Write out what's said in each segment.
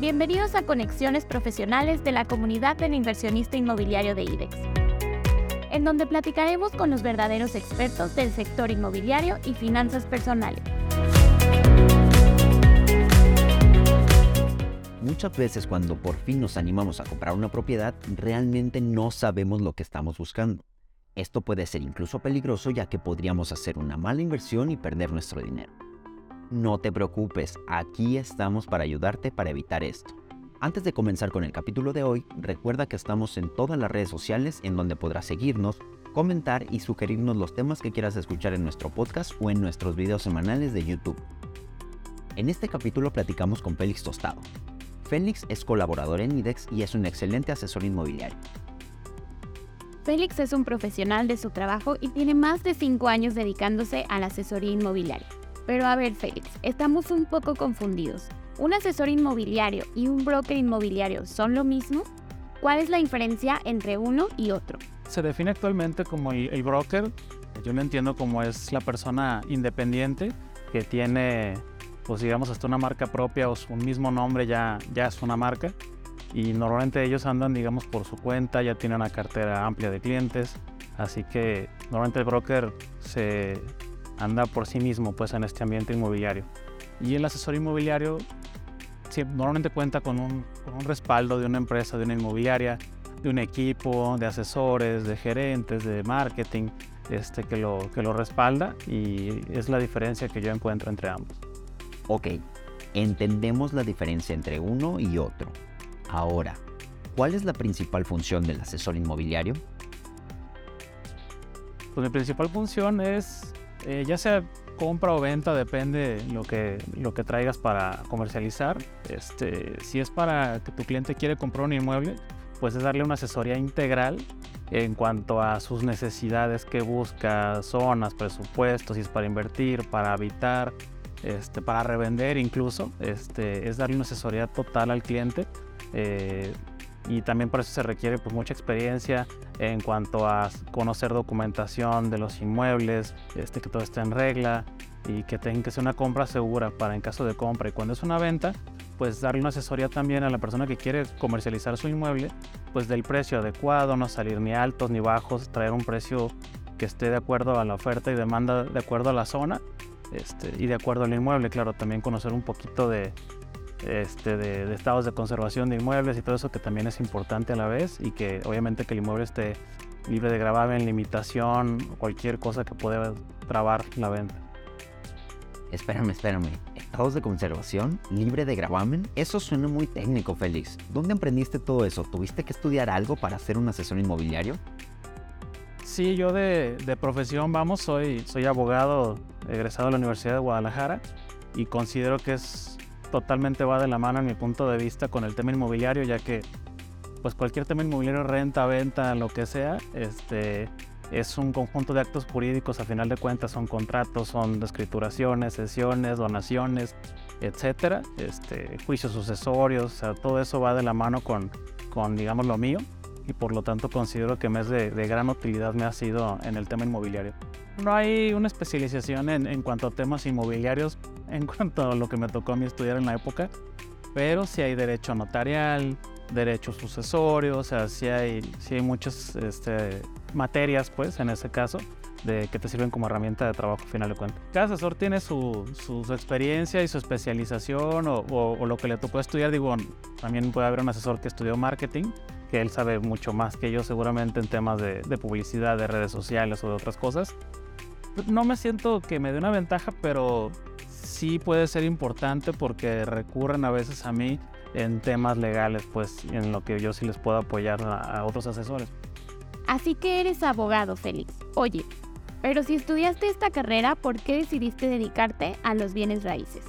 Bienvenidos a Conexiones Profesionales de la comunidad del inversionista inmobiliario de IDEX, en donde platicaremos con los verdaderos expertos del sector inmobiliario y finanzas personales. Muchas veces cuando por fin nos animamos a comprar una propiedad, realmente no sabemos lo que estamos buscando. Esto puede ser incluso peligroso ya que podríamos hacer una mala inversión y perder nuestro dinero. No te preocupes, aquí estamos para ayudarte para evitar esto. Antes de comenzar con el capítulo de hoy, recuerda que estamos en todas las redes sociales en donde podrás seguirnos, comentar y sugerirnos los temas que quieras escuchar en nuestro podcast o en nuestros videos semanales de YouTube. En este capítulo platicamos con Félix Tostado. Félix es colaborador en IDEX y es un excelente asesor inmobiliario. Félix es un profesional de su trabajo y tiene más de 5 años dedicándose a la asesoría inmobiliaria. Pero a ver, Félix, estamos un poco confundidos. ¿Un asesor inmobiliario y un broker inmobiliario son lo mismo? ¿Cuál es la diferencia entre uno y otro? Se define actualmente como el, broker. Yo lo entiendo como es la persona independiente que tiene, pues digamos, hasta una marca propia o su mismo nombre ya, ya es una marca. Y normalmente ellos andan, digamos, por su cuenta, ya tienen una cartera amplia de clientes. Así que normalmente el broker se anda por sí mismo pues en este ambiente inmobiliario. Y el asesor inmobiliario normalmente cuenta con un, respaldo de una empresa, de una inmobiliaria, de un equipo de asesores, de gerentes, de marketing, este, que, lo, que lo respalda y es la diferencia que yo encuentro entre ambos. Ok, entendemos la diferencia entre uno y otro. Ahora, ¿cuál es la principal función del asesor inmobiliario? Pues mi principal función es eh, ya sea compra o venta, depende lo que, lo que traigas para comercializar. Este, si es para que tu cliente quiere comprar un inmueble, pues es darle una asesoría integral en cuanto a sus necesidades que busca, zonas, presupuestos, si es para invertir, para habitar, este, para revender incluso. Este, es darle una asesoría total al cliente. Eh, y también por eso se requiere pues, mucha experiencia en cuanto a conocer documentación de los inmuebles, este, que todo esté en regla y que tenga que ser una compra segura para en caso de compra. Y cuando es una venta, pues darle una asesoría también a la persona que quiere comercializar su inmueble, pues del precio adecuado, no salir ni altos ni bajos, traer un precio que esté de acuerdo a la oferta y demanda, de acuerdo a la zona este, y de acuerdo al inmueble, claro, también conocer un poquito de, este, de, estados de conservación de inmuebles y todo eso que también es importante a la vez y que obviamente que el inmueble esté libre de gravamen, limitación, cualquier cosa que pueda trabar la venta. Espérame, espérame. ¿Estados de conservación? ¿Libre de gravamen? Eso suena muy técnico, Félix. ¿Dónde aprendiste todo eso? ¿Tuviste que estudiar algo para ser un asesor inmobiliario? Sí, yo de, de profesión, vamos, soy, soy abogado egresado de la Universidad de Guadalajara y considero que es totalmente va de la mano en mi punto de vista con el tema inmobiliario, ya que pues cualquier tema inmobiliario, renta, venta, lo que sea, este, es un conjunto de actos jurídicos, a final de cuentas son contratos, son escrituraciones, sesiones, donaciones, etcétera, este, juicios sucesorios, o sea, todo eso va de la mano con, con digamos, lo mío y por lo tanto considero que me es de, gran utilidad me ha sido en el tema inmobiliario. No hay una especialización en, en cuanto a temas inmobiliarios en cuanto a lo que me tocó a mí estudiar en la época, pero sí hay derecho notarial, derecho sucesorio, o sea, sí hay, sí hay muchas este, materias, pues, en ese caso, de que te sirven como herramienta de trabajo, al final de cuentas. Cada asesor tiene su, su, experiencia y su especialización o, o, lo que le tocó estudiar. Digo, también puede haber un asesor que estudió marketing, que él sabe mucho más que yo seguramente en temas de, de publicidad, de redes sociales o de otras cosas. No me siento que me dé una ventaja, pero sí puede ser importante porque recurren a veces a mí en temas legales, pues en lo que yo sí les puedo apoyar a, otros asesores. Así que eres abogado, Félix. Oye, pero si estudiaste esta carrera, ¿por qué decidiste dedicarte a los bienes raíces?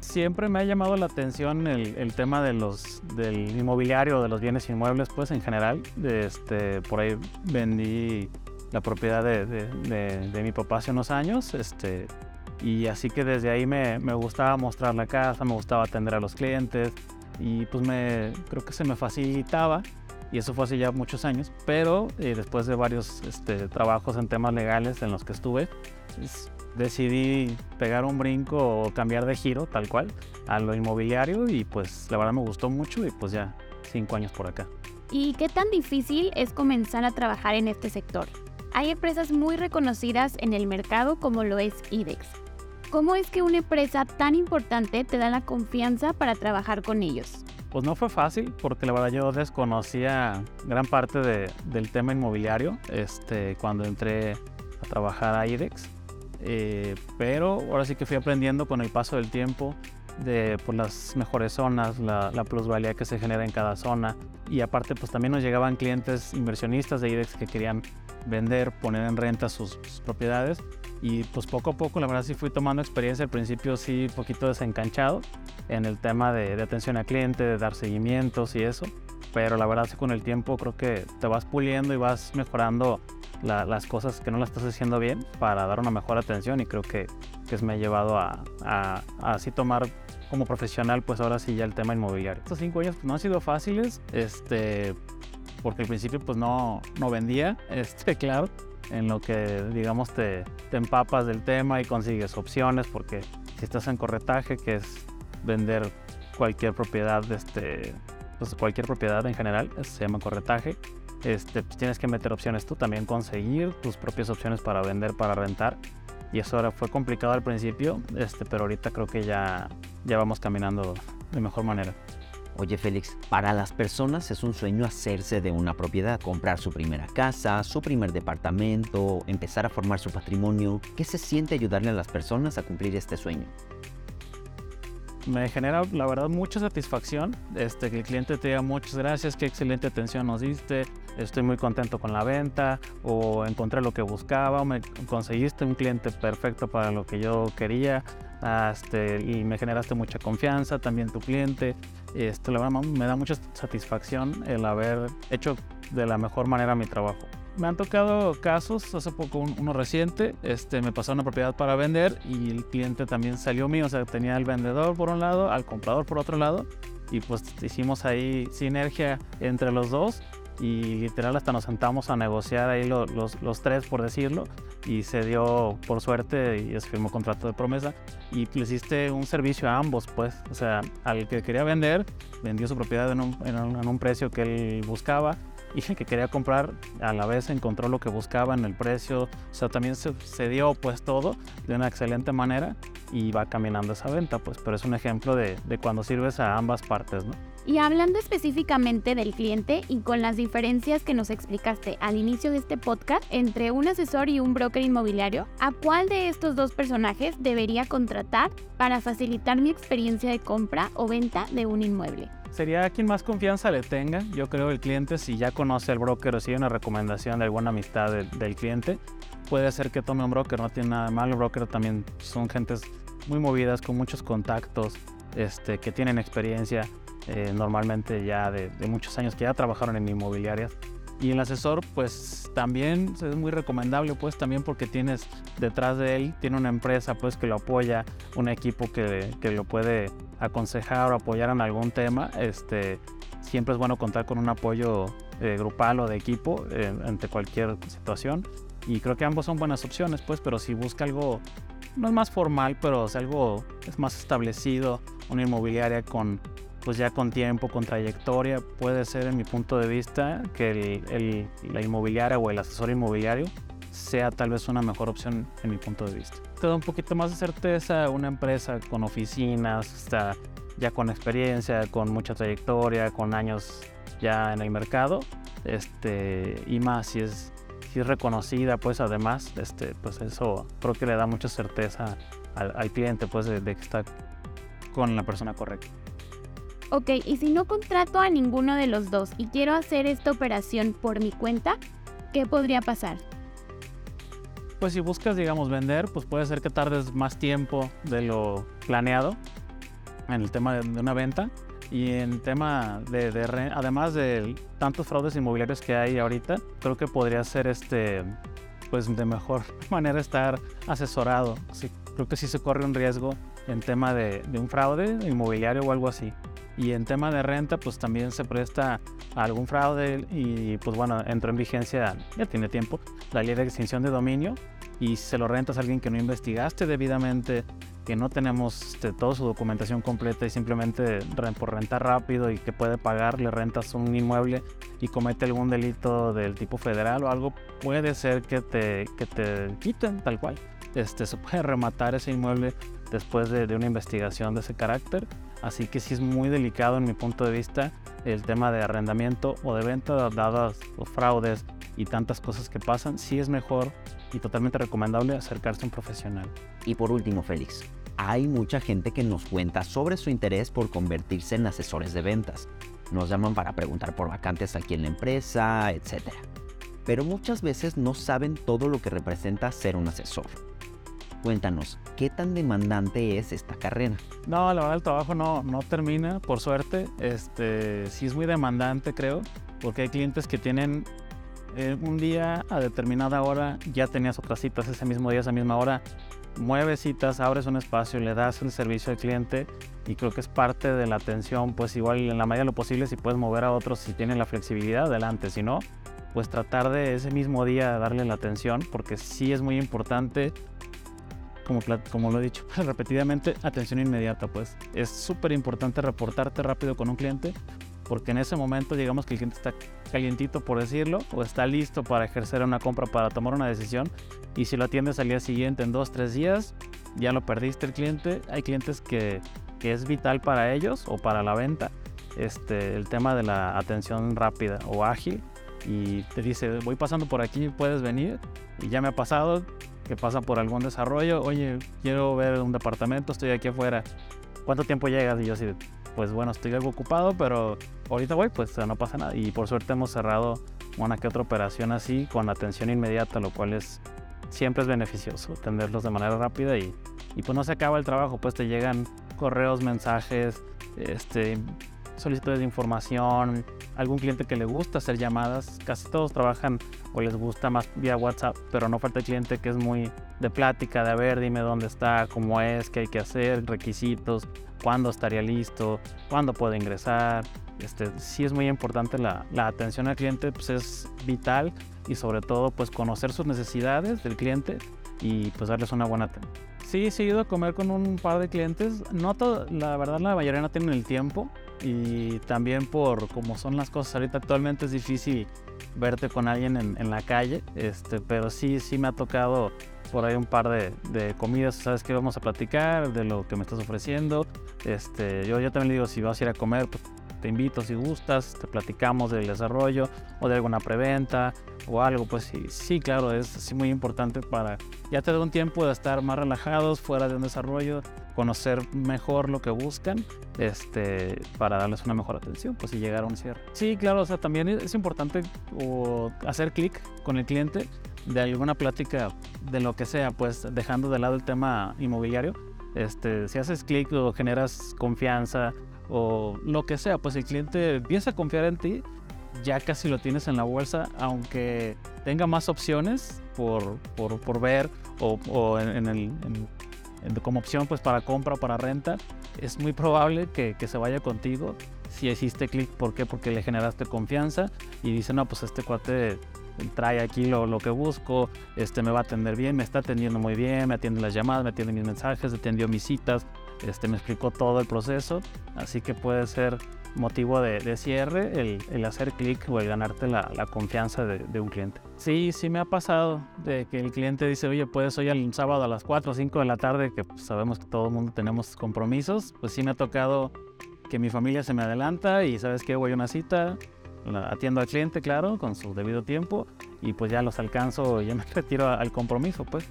Siempre me ha llamado la atención el, tema de los, del inmobiliario, de los bienes inmuebles, pues en general. Este, por ahí vendí la propiedad de, mi papá hace unos años. Este, y así que desde ahí me, gustaba mostrar la casa, me gustaba atender a los clientes y pues me, creo que se me facilitaba. Y eso fue hace ya muchos años, pero eh, después de varios este, trabajos en temas legales en los que estuve, decidí pegar un brinco o cambiar de giro, tal cual, a lo inmobiliario y pues la verdad me gustó mucho y pues ya cinco años por acá. ¿Y qué tan difícil es comenzar a trabajar en este sector? Hay empresas muy reconocidas en el mercado como lo es IDEX. ¿Cómo es que una empresa tan importante te da la confianza para trabajar con ellos? Pues no fue fácil porque la verdad yo desconocía gran parte del tema inmobiliario este, cuando entré a trabajar a IDEX. Eh, pero ahora sí que fui aprendiendo con el paso del tiempo de pues, las mejores zonas, la, la, plusvalía que se genera en cada zona. Y aparte, pues también nos llegaban clientes inversionistas de IDEX que querían vender, poner en renta sus, propiedades. Y pues poco a poco, la verdad sí fui tomando experiencia. Al principio sí, un poquito desencanchado en el tema de, atención al cliente, de dar seguimientos y eso. Pero la verdad sí con el tiempo creo que te vas puliendo y vas mejorando las cosas que no las estás haciendo bien para dar una mejor atención y creo que, que me ha llevado a, a, así tomar como profesional pues ahora sí ya el tema inmobiliario. Estos cinco años pues, no han sido fáciles, este, porque al principio pues no, no vendía, este, claro, en lo que digamos te, te empapas del tema y consigues opciones porque si estás en corretaje que es vender cualquier propiedad, este, pues cualquier propiedad en general, se llama corretaje este, pues, tienes que meter opciones tú, también conseguir tus propias opciones para vender, para rentar. Y eso ahora fue complicado al principio, este, pero ahorita creo que ya, ya vamos caminando de mejor manera. Oye Félix, para las personas es un sueño hacerse de una propiedad, comprar su primera casa, su primer departamento, empezar a formar su patrimonio. ¿Qué se siente ayudarle a las personas a cumplir este sueño? me genera la verdad mucha satisfacción este, que el cliente te diga muchas gracias, qué excelente atención nos diste, estoy muy contento con la venta o encontré lo que buscaba o me conseguiste un cliente perfecto para lo que yo quería este, y me generaste mucha confianza, también tu cliente. Esto la verdad me da mucha satisfacción el haber hecho de la mejor manera mi trabajo. Me han tocado casos, hace poco uno reciente, este, me pasó una propiedad para vender y el cliente también salió mío, o sea, tenía el vendedor por un lado, al comprador por otro lado, y pues hicimos ahí sinergia entre los dos y literal hasta nos sentamos a negociar ahí los, los, tres, por decirlo, y se dio por suerte y se firmó contrato de promesa. Y le hiciste un servicio a ambos, pues, o sea, al que quería vender, vendió su propiedad en un, en un precio que él buscaba y el que quería comprar a la vez encontró lo que buscaba en el precio, o sea, también se, dio pues todo de una excelente manera y va caminando esa venta, pues, pero es un ejemplo de, de cuando sirves a ambas partes, ¿no? Y hablando específicamente del cliente y con las diferencias que nos explicaste al inicio de este podcast entre un asesor y un broker inmobiliario, ¿a cuál de estos dos personajes debería contratar para facilitar mi experiencia de compra o venta de un inmueble? sería quien más confianza le tenga. Yo creo el cliente, si ya conoce al broker o si hay una recomendación de alguna amistad del, cliente, puede ser que tome un broker, no tiene nada malo. El broker también son gentes muy movidas, con muchos contactos, este, que tienen experiencia eh, normalmente ya de, de, muchos años, que ya trabajaron en inmobiliarias. Y el asesor, pues también es muy recomendable, pues también porque tienes detrás de él, tiene una empresa, pues que lo apoya, un equipo que, que lo puede aconsejar o apoyar en algún tema. Este, siempre es bueno contar con un apoyo eh, grupal o de equipo eh, ante cualquier situación. Y creo que ambos son buenas opciones, pues, pero si busca algo, no es más formal, pero es algo es más establecido, una inmobiliaria con pues ya con tiempo, con trayectoria, puede ser en mi punto de vista que el, la inmobiliaria o el asesor inmobiliario sea tal vez una mejor opción en mi punto de vista. Te da un poquito más de certeza una empresa con oficinas, está ya con experiencia, con mucha trayectoria, con años ya en el mercado, este, y más si es, si es reconocida, pues además, este, pues eso creo que le da mucha certeza al, al cliente, pues de, de que está con la persona correcta. Ok, y si no contrato a ninguno de los dos y quiero hacer esta operación por mi cuenta, ¿qué podría pasar? Pues si buscas, digamos, vender, pues puede ser que tardes más tiempo de lo planeado en el tema de una venta. Y en tema de, además de tantos fraudes inmobiliarios que hay ahorita, creo que podría ser este, pues de mejor manera estar asesorado. creo que sí se corre un riesgo en tema de, de un fraude inmobiliario o algo así. Y en tema de renta, pues también se presta a algún fraude y pues bueno, entró en vigencia, ya tiene tiempo, la ley de extinción de dominio y se lo rentas a alguien que no investigaste debidamente, que no tenemos este, toda su documentación completa y simplemente por rentar rápido y que puede pagar, le rentas un inmueble y comete algún delito del tipo federal o algo, puede ser que te, que te quiten tal cual. Este, se puede rematar ese inmueble después de, de una investigación de ese carácter. Así que sí es muy delicado en mi punto de vista el tema de arrendamiento o de venta, dadas los fraudes y tantas cosas que pasan, sí es mejor y totalmente recomendable acercarse a un profesional. Y por último, Félix, hay mucha gente que nos cuenta sobre su interés por convertirse en asesores de ventas. Nos llaman para preguntar por vacantes aquí en la empresa, etc. Pero muchas veces no saben todo lo que representa ser un asesor. Cuéntanos, ¿qué tan demandante es esta carrera? No, la verdad el trabajo no, no termina, por suerte. Este, sí es muy demandante, creo, porque hay clientes que tienen eh, un día a determinada hora, ya tenías otras citas ese mismo día, esa misma hora, mueves citas, abres un espacio, le das el servicio al cliente y creo que es parte de la atención, pues igual en la medida de lo posible si puedes mover a otros si tienen la flexibilidad, adelante, si no, pues tratar de ese mismo día darle la atención porque sí es muy importante como, como lo he dicho repetidamente, atención inmediata, pues es súper importante reportarte rápido con un cliente porque en ese momento digamos que el cliente está calientito por decirlo o está listo para ejercer una compra, para tomar una decisión y si lo atiendes al día siguiente en dos, tres días, ya lo perdiste el cliente. Hay clientes que, que es vital para ellos o para la venta este, el tema de la atención rápida o ágil y te dice voy pasando por aquí, puedes venir y ya me ha pasado que pasa por algún desarrollo, oye, quiero ver un departamento, estoy aquí afuera, ¿cuánto tiempo llegas? Y yo así, pues bueno, estoy algo ocupado, pero ahorita voy, pues no pasa nada. Y por suerte hemos cerrado una que otra operación así con atención inmediata, lo cual es siempre es beneficioso atenderlos de manera rápida y, y pues no se acaba el trabajo, pues te llegan correos, mensajes, este, solicitudes de información, algún cliente que le gusta hacer llamadas, casi todos trabajan o les gusta más vía WhatsApp, pero no falta el cliente que es muy de plática, de a ver, dime dónde está, cómo es, qué hay que hacer, requisitos, cuándo estaría listo, cuándo puedo ingresar. Este, sí es muy importante la, la atención al cliente, pues es vital y sobre todo pues conocer sus necesidades del cliente y pues darles una buena atención. Sí, he ido a comer con un par de clientes. No la verdad la mayoría no tienen el tiempo y también por cómo son las cosas. Ahorita actualmente es difícil verte con alguien en, la calle, este, pero sí, sí me ha tocado por ahí un par de, de, comidas, sabes que vamos a platicar de lo que me estás ofreciendo. Este, yo, yo también le digo, si vas a ir a comer, pues te invito si gustas, te platicamos del desarrollo o de alguna preventa o algo, pues sí, sí, claro, es muy importante para ya te da un tiempo de estar más relajados, fuera de un desarrollo, conocer mejor lo que buscan, este, para darles una mejor atención, pues y llegar a un cierre. Sí, claro, o sea, también es importante o hacer clic con el cliente de alguna plática de lo que sea, pues dejando de lado el tema inmobiliario. Este, si haces clic o generas confianza, o lo que sea, pues el cliente empieza a confiar en ti, ya casi lo tienes en la bolsa, aunque tenga más opciones por, por, por ver o, en, el, como opción pues para compra o para renta, es muy probable que, que se vaya contigo si hiciste clic. ¿Por qué? Porque le generaste confianza y dice, no, pues este cuate trae aquí lo, lo, que busco, este me va a atender bien, me está atendiendo muy bien, me atiende las llamadas, me atiende mis mensajes, atendió mis citas, este, me explicó todo el proceso, así que puede ser motivo de, cierre el, el hacer clic o el ganarte la, confianza de, de, un cliente. Sí, sí me ha pasado de que el cliente dice, oye, puedes hoy el sábado a las 4 o 5 de la tarde, que pues, sabemos que todo el mundo tenemos compromisos, pues sí me ha tocado que mi familia se me adelanta y sabes que voy a una cita, atiendo al cliente, claro, con su debido tiempo y pues ya los alcanzo, ya me retiro al compromiso, pues.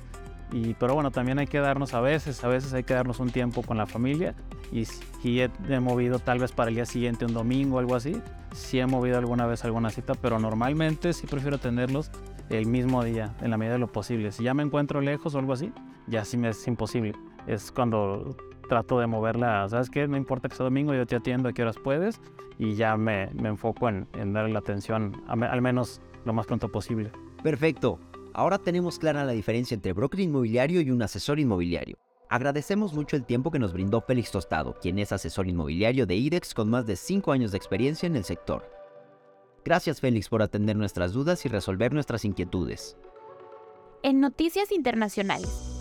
Y, pero bueno, también hay que darnos a veces, a veces hay que darnos un tiempo con la familia. Y si he, movido tal vez para el día siguiente, un domingo algo así, sí he movido alguna vez alguna cita, pero normalmente sí prefiero tenerlos el mismo día, en la medida de lo posible. Si ya me encuentro lejos o algo así, ya sí me es imposible. Es cuando trato de moverla, ¿sabes qué? No importa que sea domingo, yo te atiendo a qué horas puedes y ya me, me enfoco en, en darle la atención al menos lo más pronto posible. Perfecto. Ahora tenemos clara la diferencia entre broker inmobiliario y un asesor inmobiliario. Agradecemos mucho el tiempo que nos brindó Félix Tostado, quien es asesor inmobiliario de IDEX con más de 5 años de experiencia en el sector. Gracias Félix por atender nuestras dudas y resolver nuestras inquietudes. en Noticias Internacionales.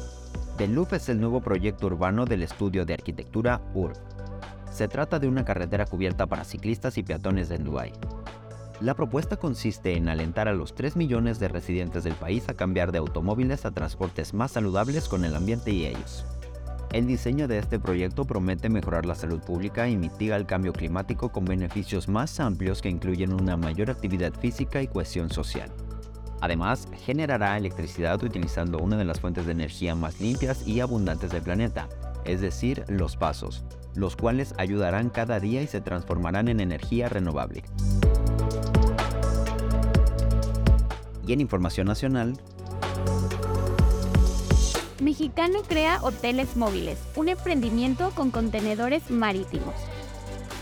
The Loop es el nuevo proyecto urbano del estudio de arquitectura URB. Se trata de una carretera cubierta para ciclistas y peatones en Dubái. La propuesta consiste en alentar a los 3 millones de residentes del país a cambiar de automóviles a transportes más saludables con el ambiente y ellos. El diseño de este proyecto promete mejorar la salud pública y mitiga el cambio climático con beneficios más amplios que incluyen una mayor actividad física y cohesión social. Además, generará electricidad utilizando una de las fuentes de energía más limpias y abundantes del planeta, es decir, los pasos, los cuales ayudarán cada día y se transformarán en energía renovable. Y en información nacional, Mexicano crea hoteles móviles, un emprendimiento con contenedores marítimos.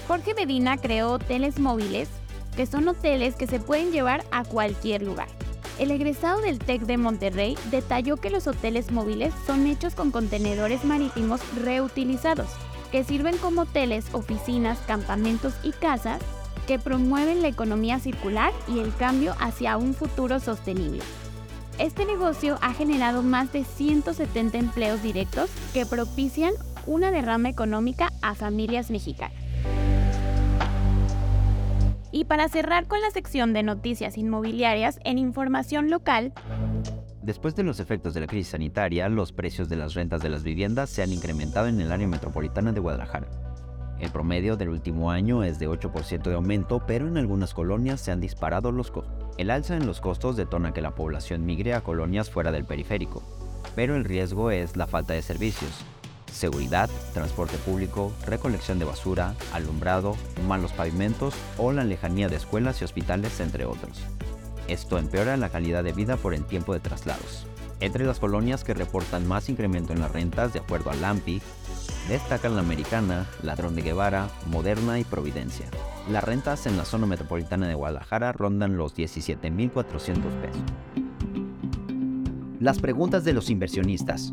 Jorge Medina creó hoteles móviles, que son hoteles que se pueden llevar a cualquier lugar. El egresado del TEC de Monterrey detalló que los hoteles móviles son hechos con contenedores marítimos reutilizados, que sirven como hoteles, oficinas, campamentos y casas que promueven la economía circular y el cambio hacia un futuro sostenible. Este negocio ha generado más de 170 empleos directos que propician una derrama económica a familias mexicanas. Y para cerrar con la sección de noticias inmobiliarias en información local, Después de los efectos de la crisis sanitaria, los precios de las rentas de las viviendas se han incrementado en el área metropolitana de Guadalajara. El promedio del último año es de 8% de aumento, pero en algunas colonias se han disparado los costos. El alza en los costos detona que la población migre a colonias fuera del periférico, pero el riesgo es la falta de servicios. Seguridad, transporte público, recolección de basura, alumbrado, malos pavimentos o la lejanía de escuelas y hospitales, entre otros. Esto empeora la calidad de vida por el tiempo de traslados. Entre las colonias que reportan más incremento en las rentas, de acuerdo a LAMPI, Destacan la Americana, Ladrón de Guevara, Moderna y Providencia. Las rentas en la zona metropolitana de Guadalajara rondan los 17.400 pesos. Las preguntas de los inversionistas.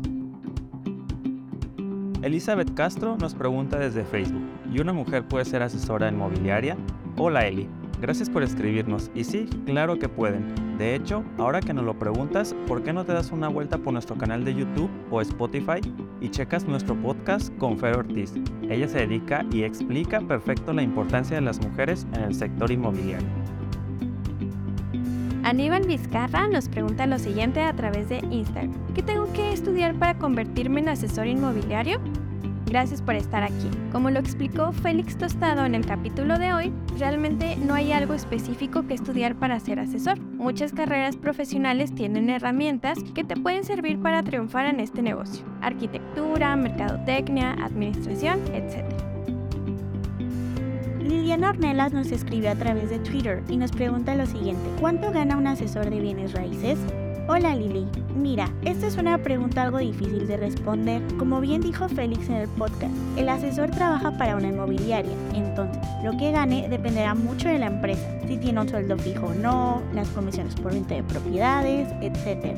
Elizabeth Castro nos pregunta desde Facebook, ¿y una mujer puede ser asesora inmobiliaria? Hola Eli, gracias por escribirnos. Y sí, claro que pueden. De hecho, ahora que nos lo preguntas, ¿por qué no te das una vuelta por nuestro canal de YouTube o Spotify y checas nuestro podcast con Fer Ortiz? Ella se dedica y explica perfecto la importancia de las mujeres en el sector inmobiliario. Aníbal Vizcarra nos pregunta lo siguiente a través de Instagram. ¿Qué tengo que estudiar para convertirme en asesor inmobiliario? Gracias por estar aquí. Como lo explicó Félix Tostado en el capítulo de hoy, realmente no hay algo específico que estudiar para ser asesor. Muchas carreras profesionales tienen herramientas que te pueden servir para triunfar en este negocio. Arquitectura, mercadotecnia, administración, etc. Liliana Ornelas nos escribe a través de Twitter y nos pregunta lo siguiente, ¿cuánto gana un asesor de bienes raíces? Hola Lili, mira, esta es una pregunta algo difícil de responder. Como bien dijo Félix en el podcast, el asesor trabaja para una inmobiliaria, entonces lo que gane dependerá mucho de la empresa, si tiene un sueldo fijo o no, las comisiones por venta de propiedades, etc.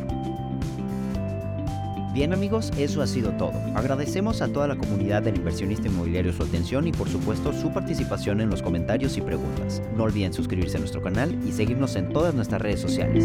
Bien amigos, eso ha sido todo. Agradecemos a toda la comunidad del inversionista inmobiliario su atención y por supuesto su participación en los comentarios y preguntas. No olviden suscribirse a nuestro canal y seguirnos en todas nuestras redes sociales.